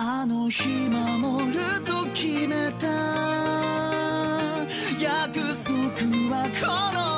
あの日守ると決めた約束はこの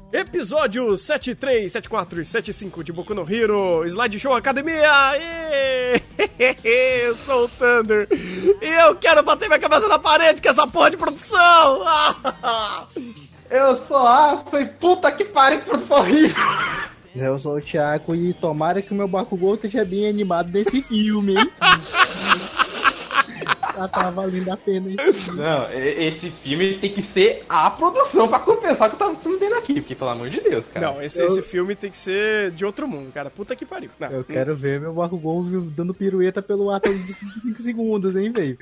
Episódio 73, 74 e 75 de Boku no Hero, Slide Show Academia! Eu sou o Thunder e eu quero bater minha cabeça na parede com essa porra de produção! Eu sou a foi puta que pariu, produção horrível. Eu sou o Thiago e tomara que o meu Bakugou esteja bem animado nesse filme, hein? Já tá valendo a pena, hein? Não, esse filme tem que ser a produção pra compensar o que tá tendo aqui, porque pelo amor de Deus, cara. Não, esse, Eu- esse filme tem que ser de outro mundo, cara. Puta que pariu. Não, Eu quero ver meu Bakugou dando pirueta pelo ato de 5 segundos, hein, velho?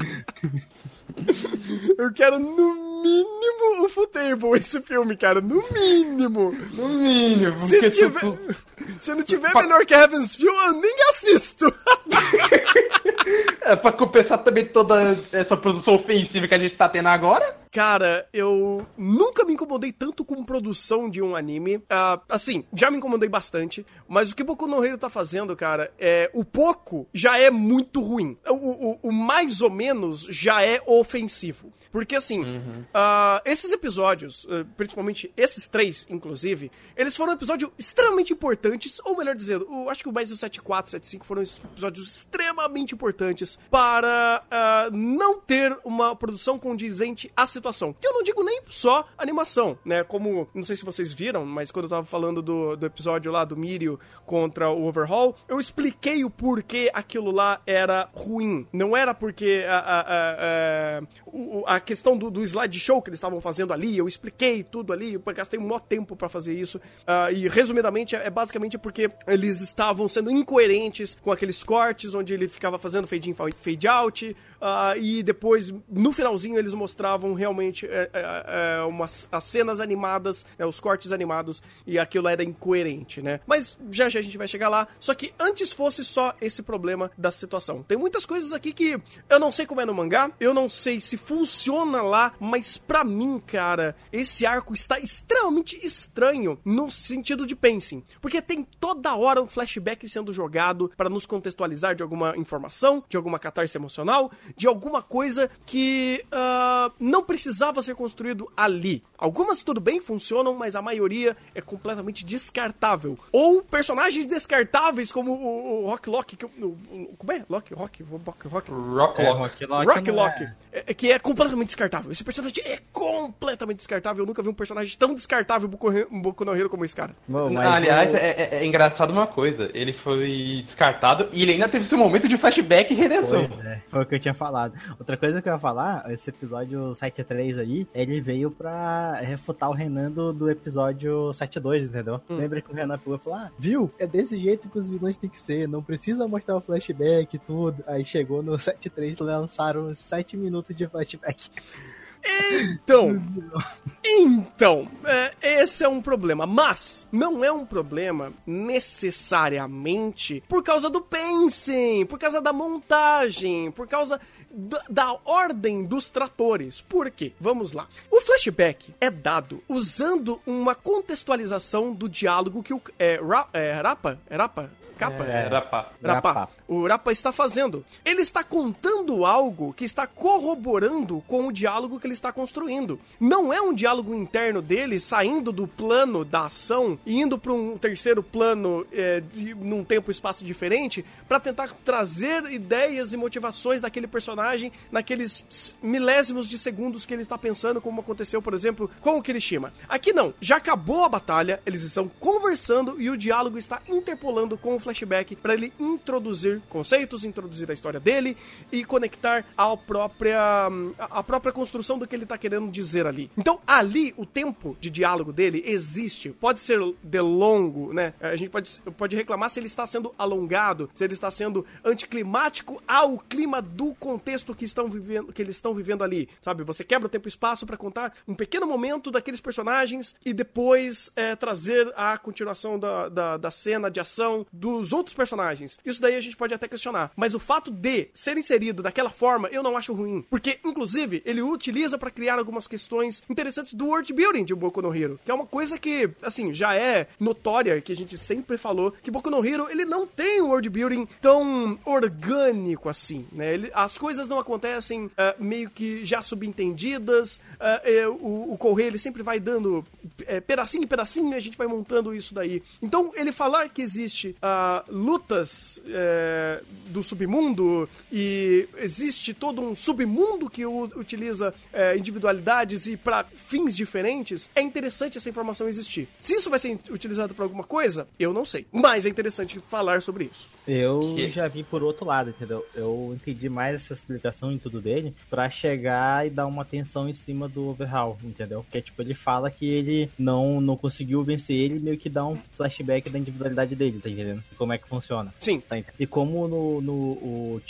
eu quero no mínimo o Futable esse filme, cara. No mínimo. No mínimo, Se, porque tiver, tu- se não tiver melhor que Heaven's Feel, eu nem assisto. é pra compensar também toda essa produção ofensiva que a gente tá tendo agora. Cara, eu nunca me incomodei tanto com produção de um anime. Ah, assim, já me incomodei bastante, mas o que Boku no Hero tá fazendo, cara, é o pouco já é muito ruim. O, o- o mais ou menos já é ofensivo. Porque assim, ah, esses episódios, eh, principalmente esses três, inclusive, eles foram episódios extremamente importantes, ou melhor dizendo, eu acho que o mais o 74, 75 foram episódios extremamente importantes para ah, não ter uma produção condizente à situação. Eu não digo nem só animação, né? Como, não sei se vocês viram, mas quando eu tava falando do, do episódio lá do Mirio contra o Overhaul, eu expliquei o porquê aquilo lá era ruim. Não era porque a, a, a, a, questão do, do slideshow que eles estavam fazendo ali, eu expliquei tudo ali, eu gastei um maior tempo pra fazer isso. ah, e resumidamente é, é basicamente porque eles estavam sendo incoerentes com aqueles cortes onde ele ficava fazendo fade in, fade out, ah, e depois no finalzinho eles mostravam realmente é, é, é, umas, as cenas animadas, né, os cortes animados, e aquilo era incoerente, né? Mas já já a gente vai chegar lá. Só que antes fosse só esse problema da situação. Tem muitas coisas aqui que eu não sei como é no mangá, eu não sei se funciona lá, mas pra mim, cara, esse arco está extremamente estranho no sentido de pacing. Porque tem toda hora um flashback sendo jogado pra nos contextualizar de alguma informação, de alguma catarse emocional, de alguma coisa que ah, não precisava ser construído ali. Algumas tudo bem funcionam, mas a maioria é completamente descartável. Ou personagens descartáveis como o, o Rock Lock, que eu- o, o- como é? Lock, Rock, Rock, Rock. Rock, É. Rock Lock. Rock Lock, é- é- que é completamente descartável. Esse personagem é completamente descartável. Eu nunca vi um personagem tão descartável Boku- no Hero como esse cara. Bom, mas Aliás, o- é, é- é engraçado uma coisa. Ele foi descartado e ele ainda teve seu momento de flashback e redenção. Pois é, foi o que eu tinha falado. Outra coisa que eu ia falar, esse episódio 7.3 aí, ele veio pra refutar o Renan do, do episódio 7.2, entendeu? Lembra que o Renan pegou e falou, ah, viu? É desse jeito que os vilões tem que ser, não precisa mostrar o flashback e tudo. Aí chegou no 7.3 lançaram 7 minutos de flashback. Então, então, é, esse é um problema, mas não é um problema necessariamente por causa do pacing, por causa da montagem, por causa da, da ordem dos tratores. Por quê? Vamos lá. O flashback é dado usando uma contextualização do diálogo que o é, Ra, é, Rapa, é Rapa, capa, É, rapá. Rapa. Rapa. O Rapa está fazendo. Ele está contando algo que está corroborando com o diálogo que ele está construindo. Não é um diálogo interno dele saindo do plano da ação e indo para um terceiro plano é, de- num tempo e espaço diferente para tentar trazer ideias e motivações daquele personagem naqueles milésimos de segundos que ele está pensando, como aconteceu, por exemplo, com o Kirishima. Aqui não. Já acabou a batalha, eles estão conversando e o diálogo está interpolando com o flashback para ele introduzir conceitos, introduzir a história dele e conectar a própria a própria construção do que ele tá querendo dizer ali. Então, ali o tempo de diálogo dele existe. Pode ser de longo, né? A gente pode, pode reclamar se ele está sendo alongado, se ele está sendo anticlimático ao clima do contexto que estão vivendo, que eles estão vivendo ali, sabe? Você quebra o tempo e espaço para contar um pequeno momento daqueles personagens e depois é, trazer a continuação da, da, da cena de ação dos outros personagens. Isso daí a gente pode até questionar. Mas o fato de ser inserido daquela forma, eu não acho ruim. Porque, inclusive, ele utiliza para criar algumas questões interessantes do world building de Boku no Hero, que é uma coisa que, assim, já é notória, que a gente sempre falou, que Boku no Hero, ele não tem um world building tão orgânico assim, né? Ele, as coisas não acontecem uh, meio que já subentendidas, uh, o, o Correio, ele sempre vai dando uh, pedacinho em pedacinho, a gente vai montando isso daí. Então, ele falar que existe lutas do submundo e existe todo um submundo que utiliza individualidades e para fins diferentes, é interessante essa informação existir. Se isso vai ser utilizado para alguma coisa, eu não sei. Mas é interessante falar sobre isso. Eu que... já vi por outro lado, entendeu? Eu entendi mais essa explicação em tudo dele para chegar e dar uma atenção em cima do Overhaul, entendeu? Porque, tipo, ele fala que ele não, não conseguiu vencer ele, meio que dá um flashback da individualidade dele, tá entendendo? Como é que funciona. Sim. Tá e como no, no o,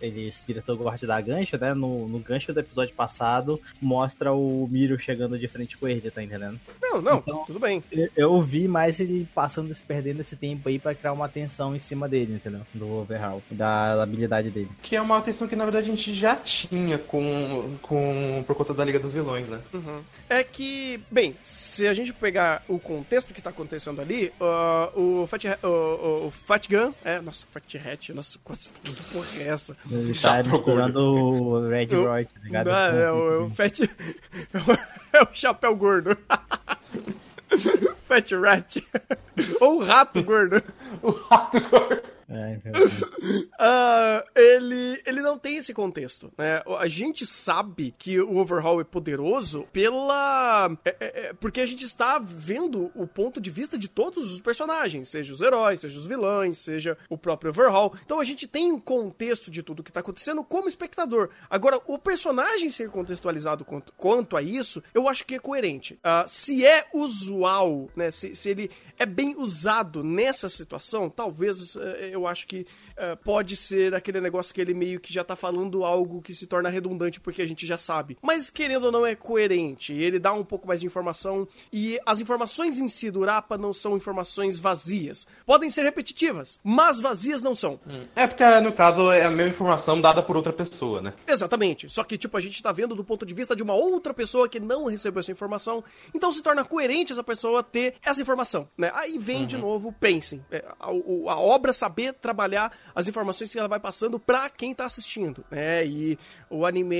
ele, esse diretor gosta da gancho, né? No, no gancho do episódio passado, mostra o Miro chegando de frente com ele, tá entendendo? Não, não, então, tudo bem. Eu vi mais ele passando, se perdendo esse tempo aí para criar uma atenção em cima dele, entendeu? Do overhaul, da habilidade dele. Que é uma atenção que na verdade a gente já tinha com, com por conta da Liga dos Vilões, né? Uhum. É que, bem, se a gente pegar o contexto que tá acontecendo ali, uh, o, Fat, uh, o Fat Gun, é, nossa, Fat Hat, nossa, que porra é essa? Ele tá misturando o Red Roy, tá ligado? Não, é, o, o Fat... é o chapéu gordo. Fat Rat. Ou o rato gordo. o rato gordo. Uh, ele, ele não tem esse contexto, né? A gente sabe que o Overhaul é poderoso pela... É, é, é, porque a gente está vendo o ponto de vista de todos os personagens, seja os heróis, seja os vilões, seja o próprio Overhaul. Então a gente tem um contexto de tudo que está acontecendo como espectador. Agora, o personagem ser contextualizado quanto, quanto a isso, eu acho que é coerente. Uh, se é usual, né? Se, se ele é bem usado nessa situação, talvez uh, eu eu acho que uh, pode ser aquele negócio que ele meio que já tá falando algo que se torna redundante porque a gente já sabe. Mas querendo ou não é coerente, ele dá um pouco mais de informação e as informações em si do Rapa não são informações vazias. Podem ser repetitivas, mas vazias não são. Hum. É porque no caso é a mesma informação dada por outra pessoa, né? Exatamente. Só que tipo a gente tá vendo do ponto de vista de uma outra pessoa que não recebeu essa informação, então se torna coerente essa pessoa ter essa informação, né? Aí vem uhum. de novo, pensem, é, a, a, a obra saber trabalhar as informações que ela vai passando para quem tá assistindo, né? E o anime,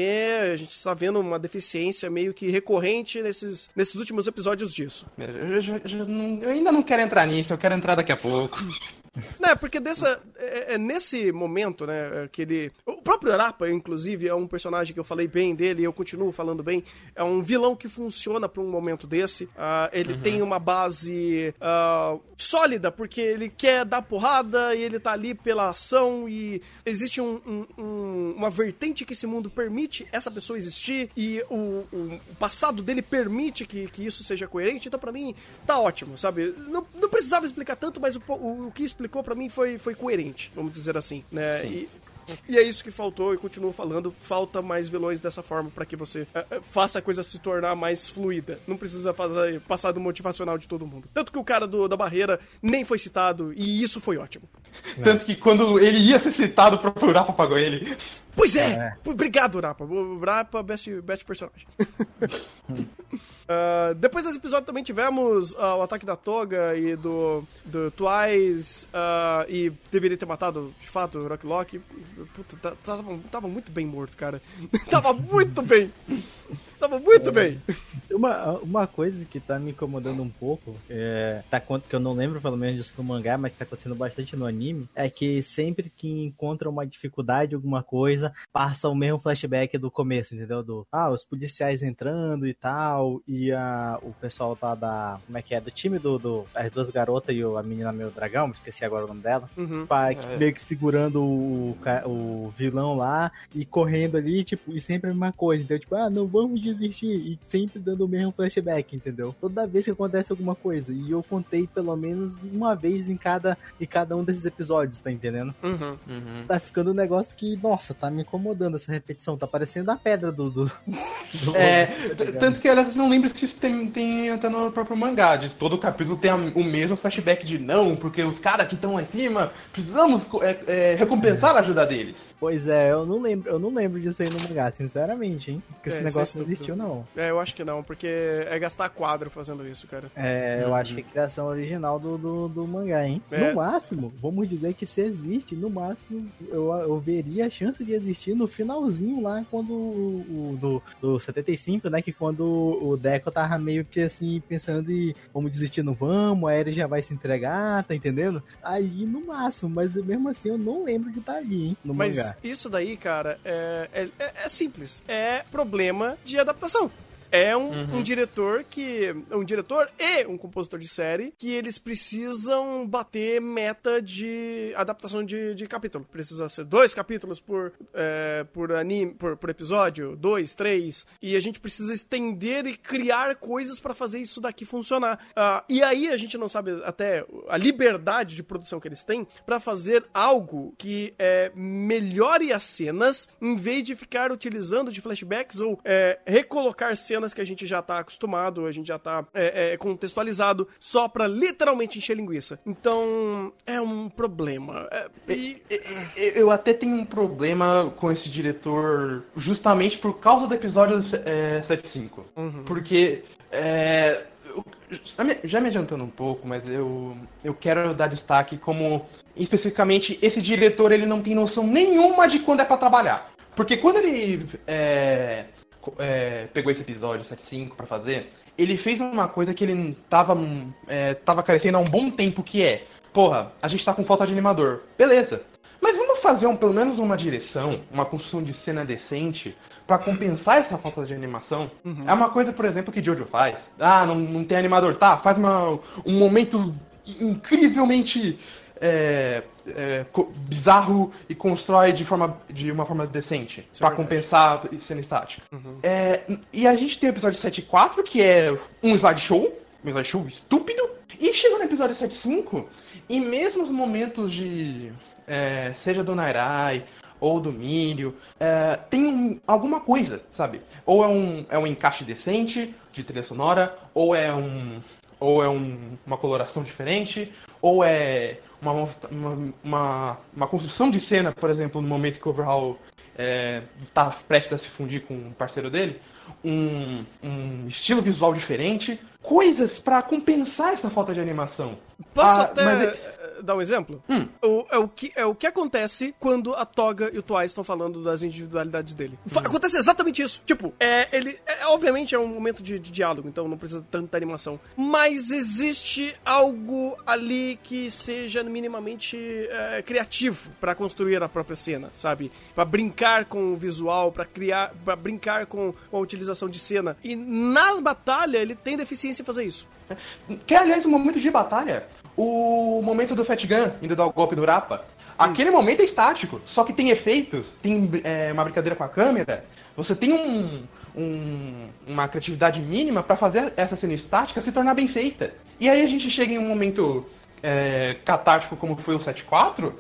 a gente está vendo uma deficiência meio que recorrente nesses, nesses últimos episódios disso. Eu, eu, eu, eu ainda não quero entrar nisso, eu quero entrar daqui a pouco. Né, porque dessa, é, é, nesse momento, né, que ele... O próprio Arapa, inclusive, é um personagem que eu falei bem dele e eu continuo falando bem. É um vilão que funciona para um momento desse. Uh, ele uhum. tem uma base uh, sólida, porque ele quer dar porrada e ele tá ali pela ação e existe um, um, um, uma vertente que esse mundo permite essa pessoa existir e o, o passado dele permite que, que isso seja coerente. Então, para mim, tá ótimo, sabe? Não, não precisava explicar tanto, mas o, o, o que explica explicou para mim foi, foi coerente, vamos dizer assim, né? E, e é isso que faltou e continuo falando. Falta mais vilões dessa forma para que você uh, faça a coisa se tornar mais fluida. Não precisa fazer passar do motivacional de todo mundo. Tanto que o cara do, da barreira nem foi citado e isso foi ótimo. Tanto que quando ele ia ser citado, o Rapa pagou ele. Pois é! é. Obrigado, Rapa. Rapa, best, best personagem. uh, depois desse episódio também tivemos uh, o ataque da Toga e do, do Twice uh, e deveria ter matado, de fato, o Rock Lock. Puta, tava, tava muito bem morto, cara. tava muito bem! Tava muito é. bem! Uma, uma coisa que tá me incomodando um pouco, é, tá, que eu não lembro pelo menos disso no mangá, mas que tá acontecendo bastante no anime, é que sempre que encontra uma dificuldade, alguma coisa, coisa, passa o mesmo flashback do começo, entendeu? Do, ah, os policiais entrando e tal, e a, o pessoal tá da, como é que é, do time do, do as duas garotas e o, a menina meu dragão, esqueci agora o nome dela, Uhum. pá, É. meio que segurando o, o vilão lá e correndo ali, tipo, e sempre a mesma coisa, então, tipo, ah, não vamos desistir, e sempre dando o mesmo flashback, entendeu? Toda vez que acontece alguma coisa, e eu contei pelo menos uma vez em cada, em cada um desses episódios, tá entendendo? Uhum. Uhum. Tá ficando um negócio que, nossa, tá me incomodando essa repetição, tá parecendo a pedra do... do, do É, tá tanto que aliás não lembro se isso tem, tem até no próprio mangá. De todo capítulo tem a- o mesmo flashback de não, porque os caras que estão lá em cima, precisamos é, é, recompensar a ajuda deles. Pois é, eu não lembro, eu não lembro disso aí no mangá, sinceramente, hein? Porque É, esse é negócio não estúpido. existiu, não. É, eu acho que não, porque é gastar quadro fazendo isso, cara. É, eu Uhum. acho que é criação original do, do, do mangá, hein? É. No máximo, vamos dizer que se existe, no máximo, eu, eu veria a chance de existir no finalzinho lá, quando o, do, do 75, né? Que quando o Deco tava meio que assim, pensando em vamos desistir, não vamos, a Eren já vai se entregar, tá entendendo? Aí no máximo, mas mesmo assim eu não lembro de estar ali, hein? No Mas mangá. isso daí, cara, é, é, é- é simples. É problema de adaptação. É um, Uhum. um diretor que. Um diretor e um compositor de série que eles precisam bater meta de adaptação de, de capítulo. Precisa ser dois capítulos por, é, por anime, por, por episódio, dois, três. E a gente precisa estender e criar coisas pra fazer isso daqui funcionar. Ah, e aí a gente não sabe até a liberdade de produção que eles têm pra fazer algo que é, melhore as cenas em vez de ficar utilizando de flashbacks ou é, recolocar cenas que a gente já tá acostumado, a gente já tá é, é, contextualizado só pra literalmente encher linguiça. Então é um problema. É, e- E- e- Eu até tenho um problema com esse diretor justamente por causa do episódio é, 75. Uhum. Porque. é, já me- adiantando um pouco, mas eu, eu quero dar destaque como. Especificamente, esse diretor ele não tem noção nenhuma de quando é pra trabalhar. Porque quando ele é, é, pegou esse episódio 75 pra fazer, ele fez uma coisa que ele tava, é, tava carecendo há um bom tempo, que é, porra, a gente tá com falta de animador. Beleza. Mas vamos fazer um, pelo menos uma direção, uma construção de cena decente pra compensar essa falta de animação. É uma coisa, por exemplo, que Jojo faz. Ah, não, não tem animador. Tá, faz uma, um momento incrivelmente é, é, bizarro e constrói de, forma, de uma forma decente. É pra verdade. compensar a cena estática. É, e a gente tem o episódio 7.4, que é um slideshow. Um slideshow estúpido. E chegou no episódio 7.5, e mesmo os momentos de. é, seja do Nairai ou do Mírio, é, tem um- alguma coisa, sabe? Ou é um, é um encaixe decente de trilha sonora, ou é um. Ou é um- uma coloração diferente, ou é uma, uma, uma, uma construção de cena, por exemplo, no momento que o Overhaul está prestes a se fundir com um parceiro dele, um, um estilo visual diferente, coisas pra compensar essa falta de animação. Posso Ah, até mas é- dar um exemplo? Hum. O, é, o que, é o que acontece quando a Toga e o Twice estão falando das individualidades dele. Hum. Acontece exatamente isso. Tipo, é, ele. É, obviamente é um momento de, de diálogo, então não precisa de tanta animação. Mas existe algo ali que seja minimamente é, criativo pra construir a própria cena, sabe? Pra brincar com o visual, pra criar. para brincar com, com a utilização de cena. E na batalha ele tem deficiência em fazer isso. Que é, aliás, o momento de batalha. O momento do Fat Gun indo dar o golpe do Rapa. Aquele momento é estático, só que tem efeitos, tem é, uma brincadeira com a câmera. Você tem um, um- uma criatividade mínima pra fazer essa cena estática se tornar bem feita. E aí a gente chega em um momento é, catártico como foi o 7.4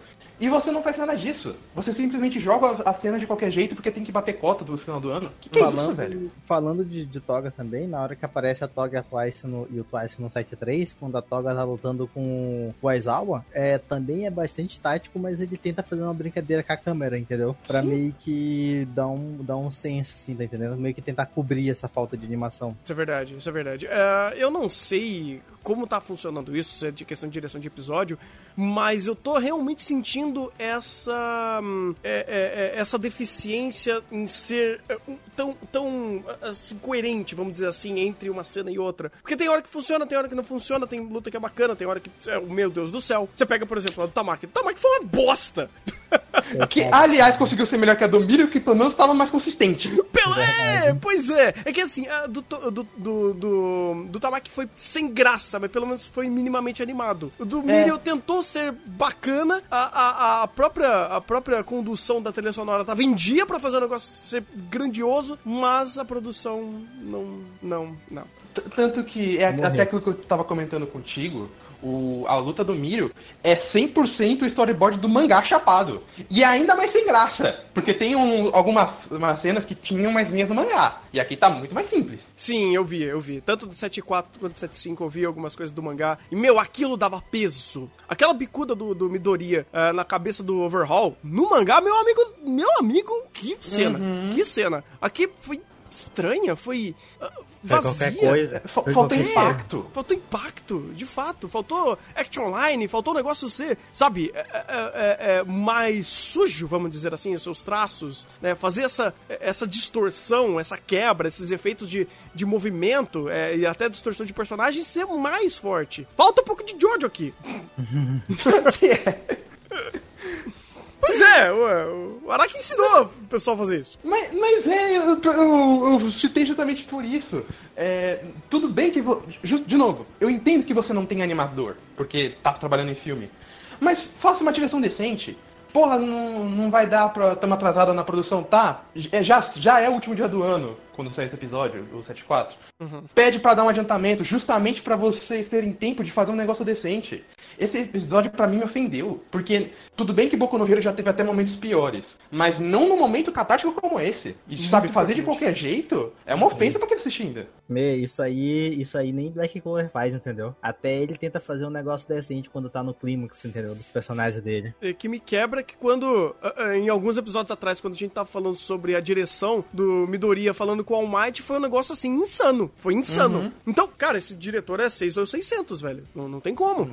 e você não faz nada disso. Você simplesmente joga a cena de qualquer jeito porque tem que bater cota do final do ano. Que que é isso, falando, velho? falando de, de Toga também, na hora que aparece a Toga e, a Twice no, e o Twice no 7.3, quando a Toga tá lutando com o Aizawa, é, também é bastante tático, mas ele tenta fazer uma brincadeira com a câmera, entendeu? Pra Sim. meio que dar um, dar um senso, assim, tá entendendo? Meio que tentar cobrir essa falta de animação. Isso é verdade, isso é verdade. É, eu não sei como tá funcionando isso, se é de questão de direção de episódio, mas eu tô realmente sentindo essa hum, é, é, é, essa deficiência em ser é, tão, tão assim, coerente, vamos dizer assim, entre uma cena e outra. Porque tem hora que funciona, tem hora que não funciona, tem luta que é bacana, tem hora que, é, meu Deus do céu. Você pega, por exemplo, a do Tamaki. O Tamaki foi uma bosta! Que, aliás, conseguiu ser melhor que a do Mirio, que pelo menos estava mais consistente. Pelo... É, pois é. É que assim, a do, do, do, do, do Tamaki foi sem graça, mas pelo menos foi minimamente animado. O do Mirio tentou ser bacana, a, a, a, própria, a própria condução da trilha sonora tava em dia pra fazer o negócio ser grandioso, mas a produção não. Não, não. Tanto que é Morreu. até aquilo que eu tava comentando contigo. O, a luta do Mirio é 100% o storyboard do mangá chapado. E é ainda mais sem graça. Porque tem um- algumas umas cenas que tinham mais linhas do mangá. E aqui tá muito mais simples. Sim, eu vi, eu vi. Tanto do 7.4 quanto do 7.5 eu vi algumas coisas do mangá. E, meu, aquilo dava peso. Aquela bicuda do, do Midoriya ah, na cabeça do Overhaul, no mangá, meu amigo, meu amigo, que cena, que cena. Aqui foi estranha, foi ah, Foi vazia. coisa. Foi falta qualquer impacto. Faltou impacto, de fato. Faltou action line, faltou o negócio ser, sabe, é, é, é, é, mais sujo, vamos dizer assim, os seus traços, né? Fazer essa, essa distorção, essa quebra, esses efeitos de, de movimento é, e até distorção de personagem ser mais forte. Falta um pouco de Jojo aqui. Pois é, o, o Araki ensinou o pessoal a fazer isso. Mas, mas é, eu, eu, eu citei justamente por isso. É, tudo bem que. vo- Just, de novo, eu entendo que você não tem animador, porque tá trabalhando em filme. Mas faça uma direção decente. Porra, não, não vai dar pra. Tamo atrasada na produção, tá? É, já, já é o último dia do ano, quando sair esse episódio, o 74. Pede pra dar um adiantamento, justamente pra vocês terem tempo de fazer um negócio decente. Esse episódio pra mim me ofendeu, porque tudo bem que Boku no Hero já teve até momentos piores, mas não num momento catártico como esse. E sabe, fazer de qualquer jeito é uma ofensa pra quem tá assistindo. Me, isso aí, isso aí nem Black Clover faz, entendeu? Até ele tenta fazer um negócio decente quando tá no clímax, entendeu? Dos personagens dele. É, que me quebra que quando, em alguns episódios atrás, quando a gente tava falando sobre a direção do Midoriya falando com o All Might, foi um negócio assim, insano. Foi insano. Então, cara, esse diretor é 6 ou 600, velho. Não, não tem como.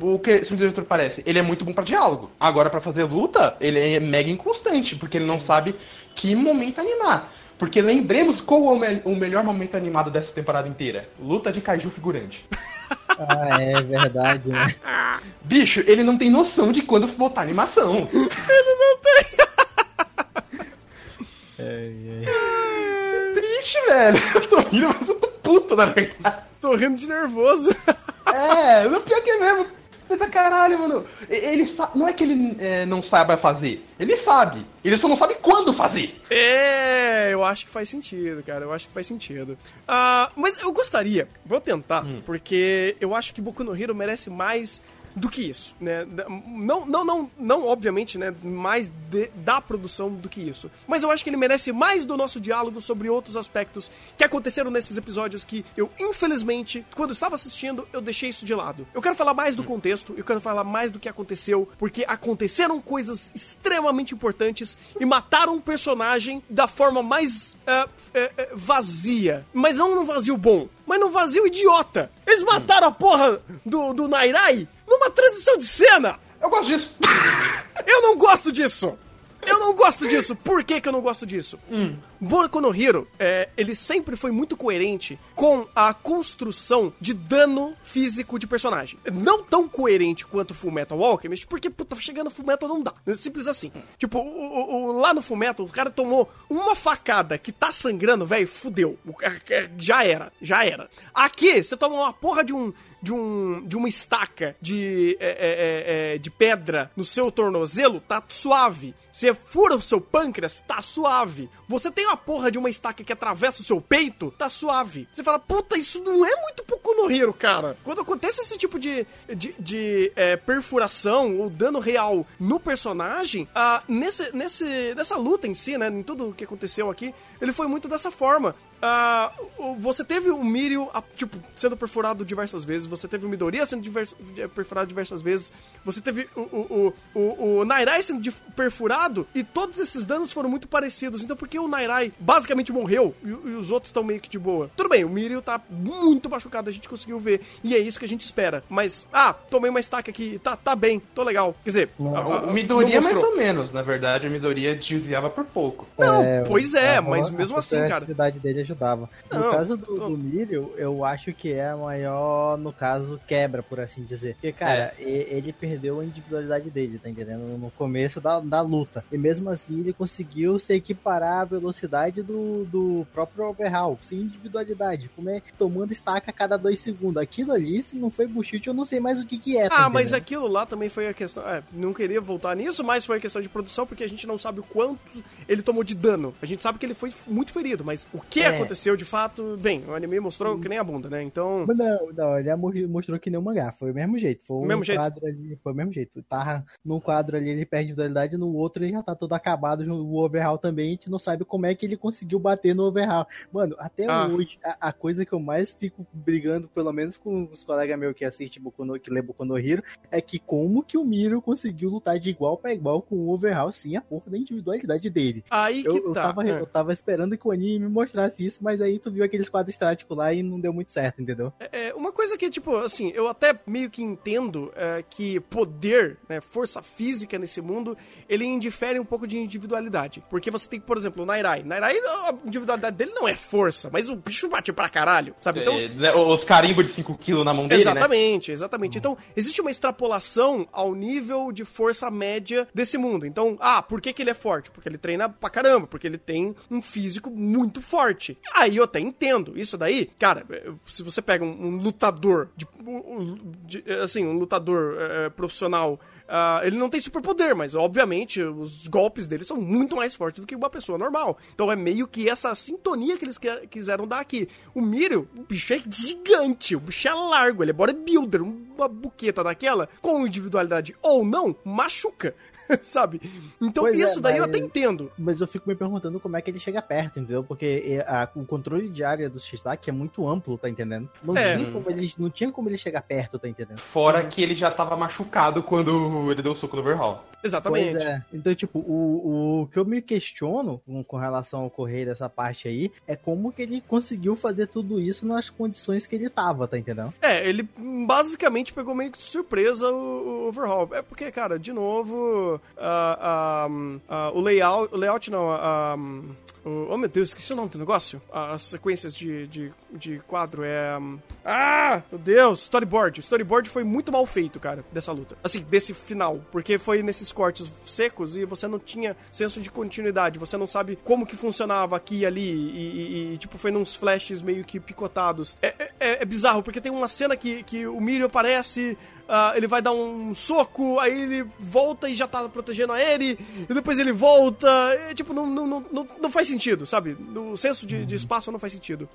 O que esse diretor parece? Ele é muito bom pra diálogo. Agora, pra fazer luta, ele é mega inconstante, porque ele não sabe que momento animar. Porque lembremos qual é o, me- o melhor momento animado dessa temporada inteira: luta de kaiju figurante. Ah, é verdade, né? Bicho, ele não tem noção de quando botar animação. Triste, velho. Eu tô rindo, mas eu tô puto, na verdade. Tô rindo de nervoso. É, o pior que é mesmo. Mas caralho, mano. Ele sa... Não é que ele é, não saiba fazer. Ele sabe. Ele só não sabe quando fazer. É, eu acho que faz sentido, cara. Eu acho que faz sentido. Ah, mas eu gostaria, vou tentar, porque eu acho que Boku no Hero merece mais do que isso, né? Não, não, não, não obviamente, né? Mais de- da produção do que isso. Mas eu acho que ele merece mais do nosso diálogo sobre outros aspectos que aconteceram nesses episódios que eu, infelizmente, quando estava assistindo, eu deixei isso de lado. Eu quero falar mais do contexto, eu quero falar mais do que aconteceu, porque aconteceram coisas extremamente importantes e mataram um personagem da forma mais ah, eh, eh, vazia. Mas não num vazio bom, mas num vazio idiota. Eles mataram a porra do, do Nairai numa transição de cena. Eu gosto disso. Eu não gosto disso! Eu não gosto disso! Por que, que eu não gosto disso? Boku no Hero, é, ele sempre foi muito coerente com a construção de dano físico de personagem. Não tão coerente quanto Full Metal Alchemist, porque, puta, chegando Full Metal não dá. É simples assim. Tipo, o- o- lá no Full Metal, o cara tomou uma facada que tá sangrando, velho, fudeu. O cara- Já era, já era. Aqui, você toma uma porra de um de, um, de uma estaca de, é, é, é, é, de pedra no seu tornozelo, tá suave. Você fura o seu pâncreas, tá suave. Você tem uma porra de uma estaca que atravessa o seu peito, tá suave. Você fala, puta, isso não é muito pouco no Hero, cara. Quando acontece esse tipo de, de, de, é, perfuração ou dano real no personagem, ah, nesse, nesse, nessa luta em si, né, em tudo o que aconteceu aqui, ele foi muito dessa forma. Ah, o- você teve o Mirio, tipo, sendo perfurado diversas vezes, você teve o Midoriya sendo divers- eh, perfurado diversas vezes, você teve o, o, o, o, o Nairai sendo perfurado, e todos esses danos foram muito parecidos. Então, por que o Nairai basicamente morreu e, e os outros estão meio que de boa? Tudo bem, o Mirio tá muito machucado, a gente conseguiu ver, e é isso que a gente espera. Mas, ah, tomei uma estaca aqui, tá, tá bem, tô legal. Quer dizer, a- a- O Midoriya não mais ou menos. Na verdade, o Midoriya desviava por pouco. Não, É, pois é, mas a mesmo assim, cara. atividade dele ajudava. No Não, caso do, do Mirio, eu acho que é a maior, no caso, quebra, por assim dizer. Porque, cara, É. ele perdeu a individualidade dele, tá entendendo? No começo da, da luta. E mesmo assim, ele conseguiu se equiparar à velocidade do, do próprio Overhaul, sem individualidade. Como é tomando estaca a cada dois segundos. Aquilo ali, se não foi bullshit, eu não sei mais o que que é, tá Ah, mas entendendo? aquilo lá também foi a questão. É, não queria voltar nisso, mas foi a questão de produção, porque a gente não sabe o quanto ele tomou de dano. A gente sabe que ele foi muito ferido, mas o que É. aconteceu de fato, bem, o anime mostrou que nem a bunda, né? Então. Não, não, ele mo- mostrou que nem o mangá, foi o mesmo jeito. Foi O um mesmo jeito? quadro ali, foi o mesmo jeito. Tá num quadro ali ele perde individualidade, no outro ele já tá todo acabado, o overhaul também, a gente não sabe como é que ele conseguiu bater no overhaul. Mano, até Ah. hoje, a, a coisa que eu mais fico brigando, pelo menos com os colegas meus que assistem Boku no, que lê Boku no Hero, é que como que o Miro conseguiu lutar de igual pra igual com o overhaul sem a porra da individualidade dele. Aí que Eu, eu, tá. tava, é. eu tava esperando que o anime me mostrasse isso, mas aí tu viu aqueles quadros estáticos lá e não deu muito certo, entendeu? É, uma coisa que, tipo, assim, eu até meio que entendo é, que poder, né, força física nesse mundo, ele indifere um pouco de individualidade. Porque você tem, por exemplo, o Nairai. Nairai, a individualidade dele não é força, mas o bicho bate pra caralho, sabe? Então, É, né, os carimbos de 5kg na mão dele, né? Exatamente, exatamente. Então, existe uma extrapolação ao nível de força média desse mundo. Então, ah, por que, que ele é forte? Porque ele treina pra caramba, porque ele tem um físico muito forte. Aí eu até entendo. Isso daí, cara, eh, se você pega um, um lutador, de, de- assim, um lutador eh, profissional. ah, ele não tem superpoder, mas obviamente os golpes dele são muito mais fortes do que uma pessoa normal. Então é meio que essa sintonia que eles que- quiseram dar aqui. O Mirio, o bicho é gigante, o bicho é largo, ele é bodybuilder, uma buqueta daquela, com individualidade ou não, machuca, sabe? Então Pois é, isso daí eu mas- até entendo. Mas eu fico me perguntando como é que ele chega perto, entendeu? Porque é, a- o controle de área do X-Tac é muito amplo, tá entendendo? Não, É. tinha como ele, não tinha como ele chegar perto, tá entendendo? Fora que ele já tava machucado quando ele deu o soco no Overhaul. Exatamente. Pois é. Então, tipo, o, o que eu me questiono com, com relação ao correr dessa parte aí é como que ele conseguiu fazer tudo isso nas condições que ele tava, tá entendendo? É, ele basicamente pegou meio que de surpresa o, o overhaul. É porque, cara, de novo, ah, ah, ah, o layout, o layout não, o- oh meu Deus, esqueci o nome do negócio. As sequências de, de, de quadro é. hum, Ah! Meu Deus! Storyboard. O storyboard foi muito mal feito, cara, dessa luta. Assim, desse final. Porque foi nesses cortes secos e você não tinha senso de continuidade. Você não sabe como que funcionava aqui e ali. E, e- e, tipo, foi nos flashes meio que picotados. É, é- é- bizarro, porque tem uma cena que, que o Mirio aparece. Ah, ele vai dar um soco, aí ele volta e já tá protegendo a ele, e depois ele volta. É, tipo, não, não, não, não, faz sentido, sabe? O senso de, de espaço não faz sentido.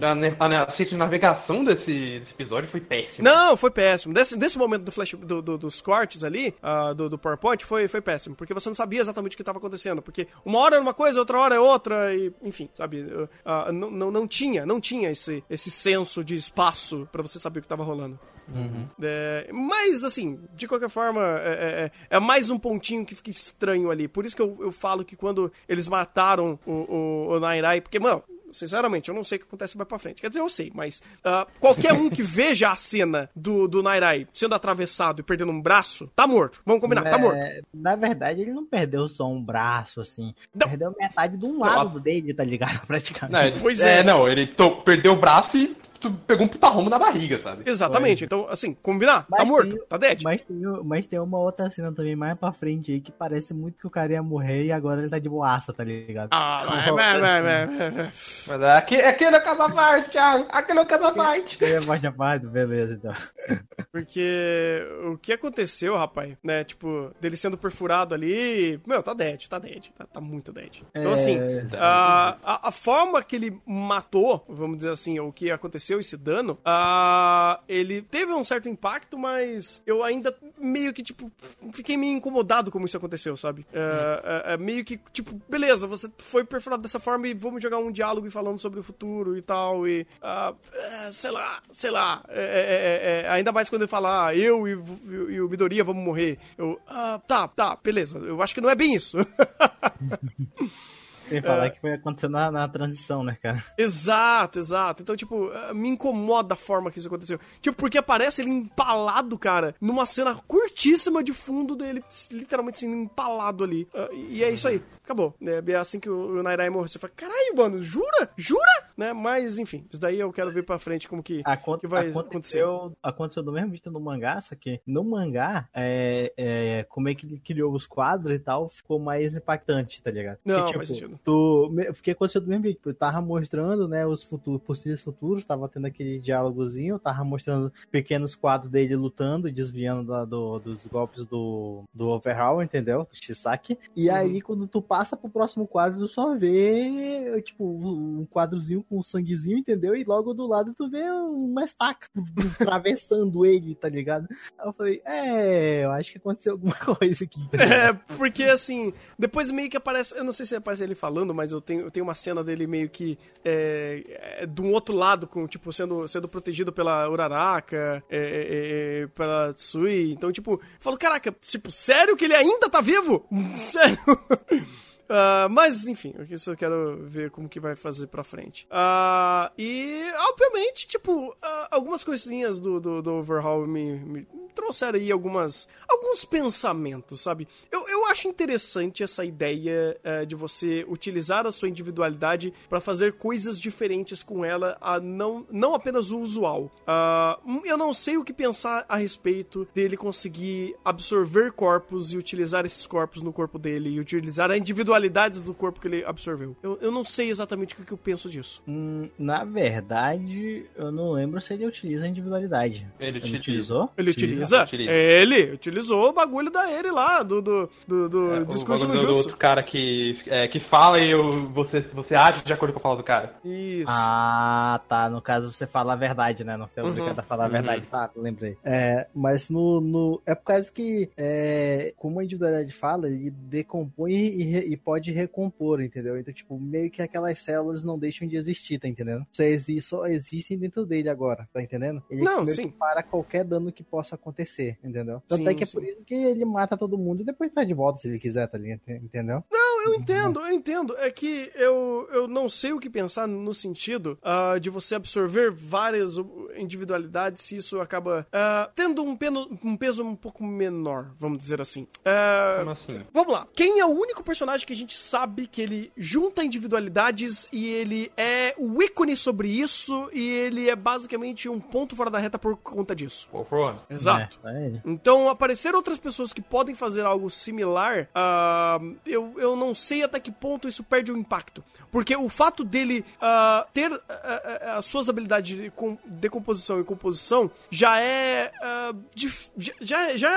A, ne- a, ciência de navegação desse, desse episódio foi péssima. Não, foi péssimo. Desse, desse momento do flash, do, do- dos cortes ali, ah, do, do PowerPoint, foi, foi péssimo. Porque você não sabia exatamente o que estava acontecendo. Porque uma hora era uma coisa, outra hora é outra, e, enfim, sabe? Ah, não, não, não tinha, não tinha esse, esse senso de espaço pra você saber o que estava rolando. É, mas, assim, de qualquer forma, é, é- é mais um pontinho que fica estranho ali. Por isso que eu, eu falo que quando eles mataram o, o, o Nairai, porque, mano. Sinceramente, eu não sei o que acontece mais pra frente. Quer dizer, eu sei, mas ah, qualquer um que veja a cena do, do Nairai sendo atravessado e perdendo um braço, tá morto. Vamos combinar, tá É, morto. Na verdade, ele não perdeu só um braço, assim. Não. Perdeu metade de um lado dele, tá ligado? Praticamente. Não, ele- Pois é. é. não, ele to- perdeu o braço e tu pegou um puta rombo na barriga, sabe? Exatamente. Então, assim, combinar, tá Mas morto, tem- tá dead. Mas tem, mas tem uma outra cena também mais pra frente aí que parece muito que o cara ia morrer e agora ele tá de boaça, tá ligado? Ah, vai, vai, vai, vai, vai. Mas é, aqui, aquele é o caso à parte, Thiago. Aquele é à parte. Mais a parte, beleza, então. Porque o que aconteceu, rapaz, né? Tipo, dele sendo perfurado ali. Meu, tá dead, tá dead. Tá, tá muito dead. Então, É, assim, a, a, a forma que ele matou, vamos dizer assim, o que aconteceu, esse dano, ah, ele teve um certo impacto, mas eu ainda meio que, tipo, fiquei meio incomodado como isso aconteceu, sabe? É, é, é meio que, tipo, beleza, você foi perfurado dessa forma e vamos jogar um diálogo falando sobre o futuro e tal, e. é, sei lá, sei lá. É, ainda mais quando ele fala, ah, eu e, o- e o Midoriya vamos morrer. Eu, ah, tá, tá, beleza. Eu acho que não é bem isso. Sem falar que foi acontecendo na, na transição, né, cara? Exato, exato. Então, tipo, eh, me incomoda a forma que isso aconteceu. Tipo, porque aparece ele empalado, cara, numa cena curtíssima de fundo dele, literalmente assim, empalado ali. Ah, e é isso aí. Acabou. É, é assim que o, o Nairai morreu. Você fala, caralho, mano, jura? Jura? Né? Mas, enfim, isso daí eu quero ver pra frente como que, Acon- que vai acontecer. aconteceu, do mesmo jeito no mangá, só que no mangá, é, é, como é que ele criou os quadros e tal, ficou mais impactante, tá ligado? Não, Porque, faz sentido. Tu, me- porque aconteceu do mesmo jeito, tipo, tava mostrando, né, os futuros, possíveis futuros, tava tendo aquele diálogozinho, tava mostrando pequenos quadros dele lutando, desviando da- do- dos golpes do, do Overhaul, entendeu? Do Shisaki. E Uhum. aí, quando tu passa pro próximo quadro, tu só vê, tipo, um quadrozinho com um sanguezinho, entendeu? E logo do lado tu vê uma estaca atravessando ele, tá ligado? Aí eu falei, é, eu acho que aconteceu alguma coisa aqui. Tá? É, porque assim, depois meio que aparece. Eu não sei se aparece ele falando, mas eu tenho, eu tenho uma cena dele meio que. É, é, de um outro lado, com, tipo, sendo, sendo protegido pela Uraraka, é, é, é, pela Tsui. Então, tipo, eu falo, caraca, tipo, sério que ele ainda tá vivo? Sério? Ah, mas, enfim, isso eu quero ver como que vai fazer pra frente. Ah, e, obviamente, tipo, ah, algumas coisinhas do, do, do Overhaul me, me trouxeram aí algumas, alguns pensamentos, sabe? Eu, eu acho interessante essa ideia de você utilizar a sua individualidade pra fazer coisas diferentes com ela, a não, não apenas o usual. Eu não sei o que pensar a respeito dele conseguir absorver corpos e utilizar esses corpos no corpo dele e utilizar a individualidades do corpo que ele absorveu. Eu, eu não sei exatamente o que, que eu penso disso. Hum, na verdade, eu não lembro se ele utiliza a individualidade. Ele utiliza. utilizou? Ele utiliza? utiliza. Ele utilizou o bagulho da ele lá, do, do, do, do É, o discurso do jutsu. outro cara que, é, que fala e eu, você, você age de acordo com a fala do cara. Isso. Ah, tá. No caso, você fala a verdade, né? Não é Uhum, obrigado a falar a uhum. verdade. Tá, lembrei. É, mas no, no. É por causa que, é, como a individualidade fala, ele decompõe e, re- e pode recompor, entendeu? Então, tipo, meio que aquelas células não deixam de existir, tá entendendo? Só, exi só existem dentro dele agora, tá entendendo? Ele Não, meio sim. que para qualquer dano que possa acontecer, entendeu? Tanto Sim, é que é sim. por isso que ele mata todo mundo e depois traz de volta se ele quiser, tá ligado? Entendeu? Eu entendo, eu entendo. É que eu, eu não sei o que pensar no sentido ah, de você absorver várias uh, individualidades se isso acaba ah, tendo um, peno- um peso um pouco menor, vamos dizer assim. Ah, Como assim? Vamos lá. Quem é o único personagem que a gente sabe que ele junta individualidades e ele é o ícone sobre isso e ele é basicamente um ponto fora da reta por conta disso? Exato. É, é. Então, aparecer outras pessoas que podem fazer algo similar, eu, eu não sei até que ponto isso perde o impacto. Porque o fato dele ah, ter ah, as suas habilidades de com- decomposição e composição já é. dif- já- já, é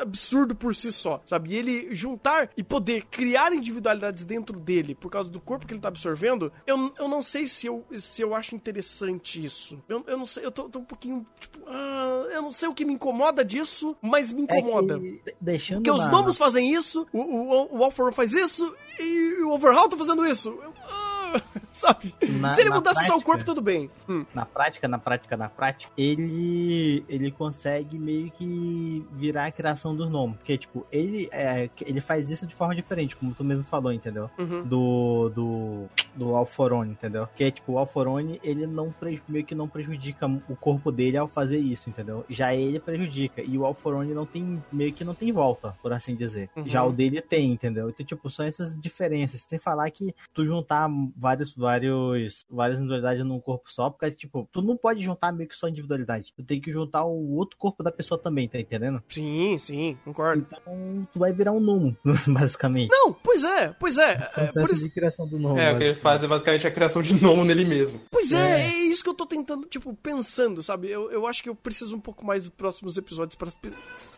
absurdo por si só, sabe? E ele juntar e poder criar individualidades dentro dele por causa do corpo que ele tá absorvendo, eu, eu não sei se eu, se eu acho interessante isso. Eu, eu não sei, eu tô, tô um pouquinho, tipo, eu não sei o que me incomoda disso, mas me É incomoda. que, deixando Porque os gnomos fazem isso, o, o, o Alforon faz isso e o Overhaul tá fazendo isso. Eu- ah, sabe? Na- Se ele mudasse só o prática- corpo, tudo bem. Hum. na prática, na prática, na prática, ele ele consegue meio que virar a criação dos gnomos. Porque, tipo, ele, é, ele faz isso de forma diferente, como tu mesmo falou, entendeu? Uhum. Do, do, do Alforone, entendeu? Que, tipo, o Alforone, ele não meio que não prejudica o corpo dele ao fazer isso, entendeu? Já ele prejudica. E o Alforone não tem, meio que não tem volta, por assim dizer. Uhum. Já o dele tem, entendeu? Então, tipo, são essas diferenças. Sem falar que tu juntar vários, vários, várias individualidades num corpo só, porque, tipo, tu não pode juntar meio que só individualidade. Tu tem que juntar o outro corpo da pessoa também, tá entendendo? Sim, sim, concordo. Então, tu vai virar um gnomo, basicamente. Não, pois é, pois é. é Processo por isso, de criação do gnomo. É, o que ele faz é basicamente a criação de nomo nele mesmo. pois é, É. é isso que eu tô tentando, tipo, pensando, sabe? Eu, eu acho que eu preciso um pouco mais dos próximos episódios pra pe-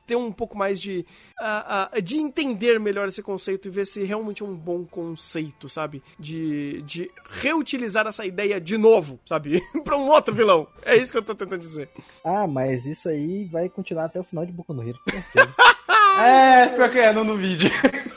ter um pouco mais de. ah, ah, de entender melhor esse conceito e ver se realmente é um bom conceito, sabe? De, de reutilizar essa ideia de novo, sabe? pra um outro vilão. É isso que eu tô tentando dizer. Ah, mas isso aí vai continuar até o final de Boku no Hero. É, pior que é, não no vídeo.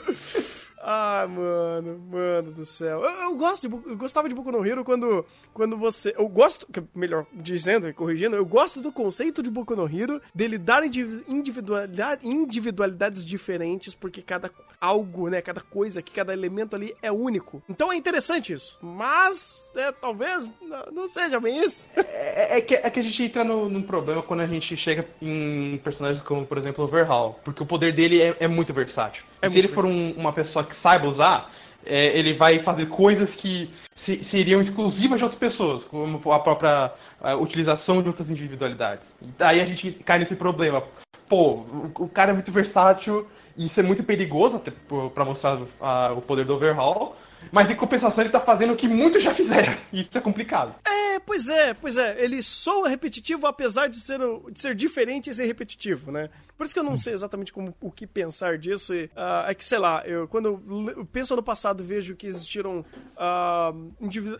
Ah, mano, mano do céu. Eu, eu gosto de, eu gostava de Boku no Hero quando, quando você. Eu gosto, melhor dizendo e corrigindo, eu gosto do conceito de Boku no Hero dele dar indivi- individualidade, individualidades diferentes, porque cada algo, né, cada coisa, que cada elemento ali é único. Então é interessante isso. Mas, é, talvez não, seja bem isso. É, é que, é que a gente entra no, num problema quando a gente chega em personagens como, por exemplo, o Overhaul. Porque o poder dele é, é muito versátil. É Se muito ele for um- uma pessoa que saiba usar, é, ele vai fazer coisas que se, seriam exclusivas de outras pessoas, como a própria a utilização de outras individualidades. Daí a gente cai nesse problema. Pô, o, o cara é muito versátil isso é muito perigoso para mostrar a, o poder do overhaul. Mas em compensação ele tá fazendo o que muitos já fizeram. Isso é complicado. É, pois é, pois é. Ele soa repetitivo apesar de ser, de ser diferente e ser repetitivo, né? Por isso que eu não sei exatamente como, o que pensar disso. E, uh, é que, sei lá, eu, quando eu penso no passado vejo que existiram uh,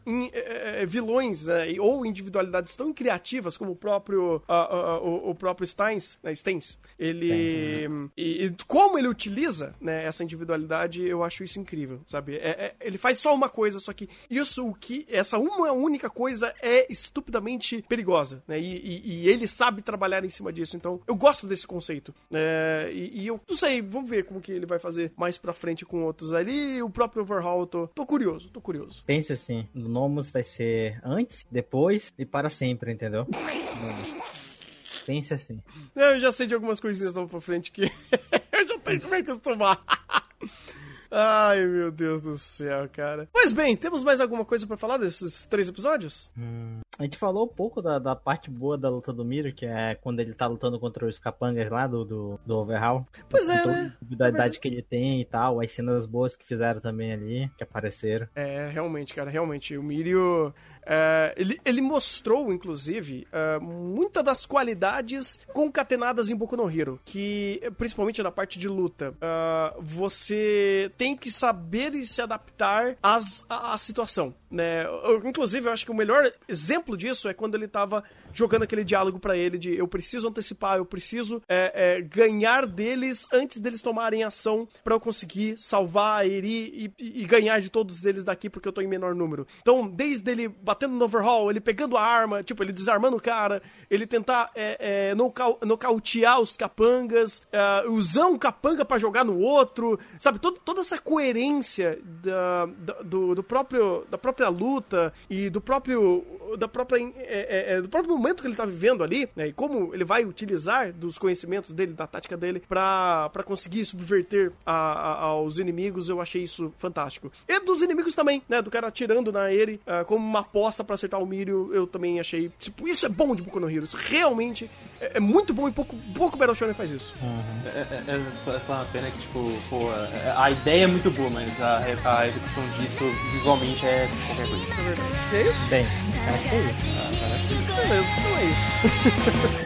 in, é, é, vilões né, ou individualidades tão criativas como o próprio, uh, o, o, próprio Steins, né, Steins. Ele. Uhum. E, e, como ele utiliza né, essa individualidade, eu acho isso incrível, sabe? É, é, ele faz só uma coisa, só que isso, o que. Essa uma única coisa é estupidamente perigosa, né? E, e, e ele sabe trabalhar em cima disso. Então, eu gosto desse conceito. É, e, e, eu não sei, vamos ver como que ele vai fazer mais pra frente com outros ali. O próprio Overhaul, tô, tô curioso, tô curioso. Pense assim, o Nomus vai ser antes, depois e para sempre, entendeu? Pense assim. Eu já sei de algumas coisinhas não pra frente que eu já tenho que me acostumar. Ai, meu Deus do céu, cara. Mas bem, temos mais alguma coisa para falar desses três episódios? Hum, a gente falou um pouco da, da, parte boa da luta do Miro, que é quando ele tá lutando contra os capangas lá do, do, do Overhaul. Pois é, né? A habilidade é que ele tem e tal, as cenas boas que fizeram também ali, que apareceram. É, realmente, cara, realmente. O Mirio Uh, ele, ele, mostrou, inclusive, uh, muitas das qualidades concatenadas em Boku no Hero, que, principalmente na parte de luta, uh, você tem que saber e se adaptar às, à, à situação, né? Eu, inclusive, eu acho que o melhor exemplo disso é quando ele tava jogando aquele diálogo para ele de eu preciso antecipar, eu preciso é, é, ganhar deles antes deles tomarem ação para eu conseguir salvar, ir e, e, ganhar de todos eles daqui porque eu tô em menor número. Então, desde ele batendo no overhaul, ele pegando a arma, tipo, ele desarmando o cara, ele tentar é, é, nocau nocautear os capangas, é, usar um capanga para jogar no outro, sabe? Todo, toda essa coerência da, da, do, do próprio, da própria luta e do próprio da própria é, é, é, do próprio momento que ele tá vivendo ali, né, e como ele vai utilizar dos conhecimentos dele, da tática dele, para conseguir subverter a, a, aos inimigos, eu achei isso fantástico. E dos inimigos também, né, do cara atirando na ele uh, como uma aposta para acertar o Mirio, eu também achei, tipo, isso é bom de Boku no Hero, isso realmente é, é muito bom e pouco, pouco Battle Shonen faz isso. Uhum. É, é, é, só, é, só, uma pena que, tipo, pô, a ideia é muito boa, mas a, a execução disso visualmente é qualquer coisa. É verdade. E é isso? Bem, é isso. Beleza, então é isso.